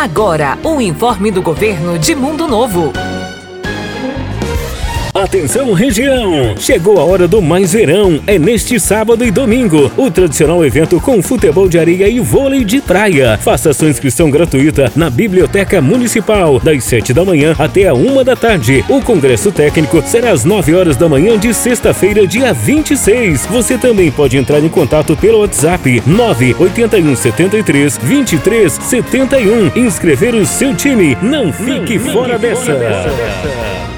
Agora, o informe do governo de Mundo Novo. Atenção região! Chegou a hora do Mais Verão. É neste sábado e domingo. O tradicional evento com futebol de areia e vôlei de praia. Faça sua inscrição gratuita na Biblioteca Municipal, das 7 da manhã até a 1 da tarde. O congresso técnico será às 9 horas da manhã de sexta-feira, dia 26. Você também pode entrar em contato pelo WhatsApp 981 73 23 71. Inscrever o seu time. Não fique, Não, fora, dessa. fora dessa.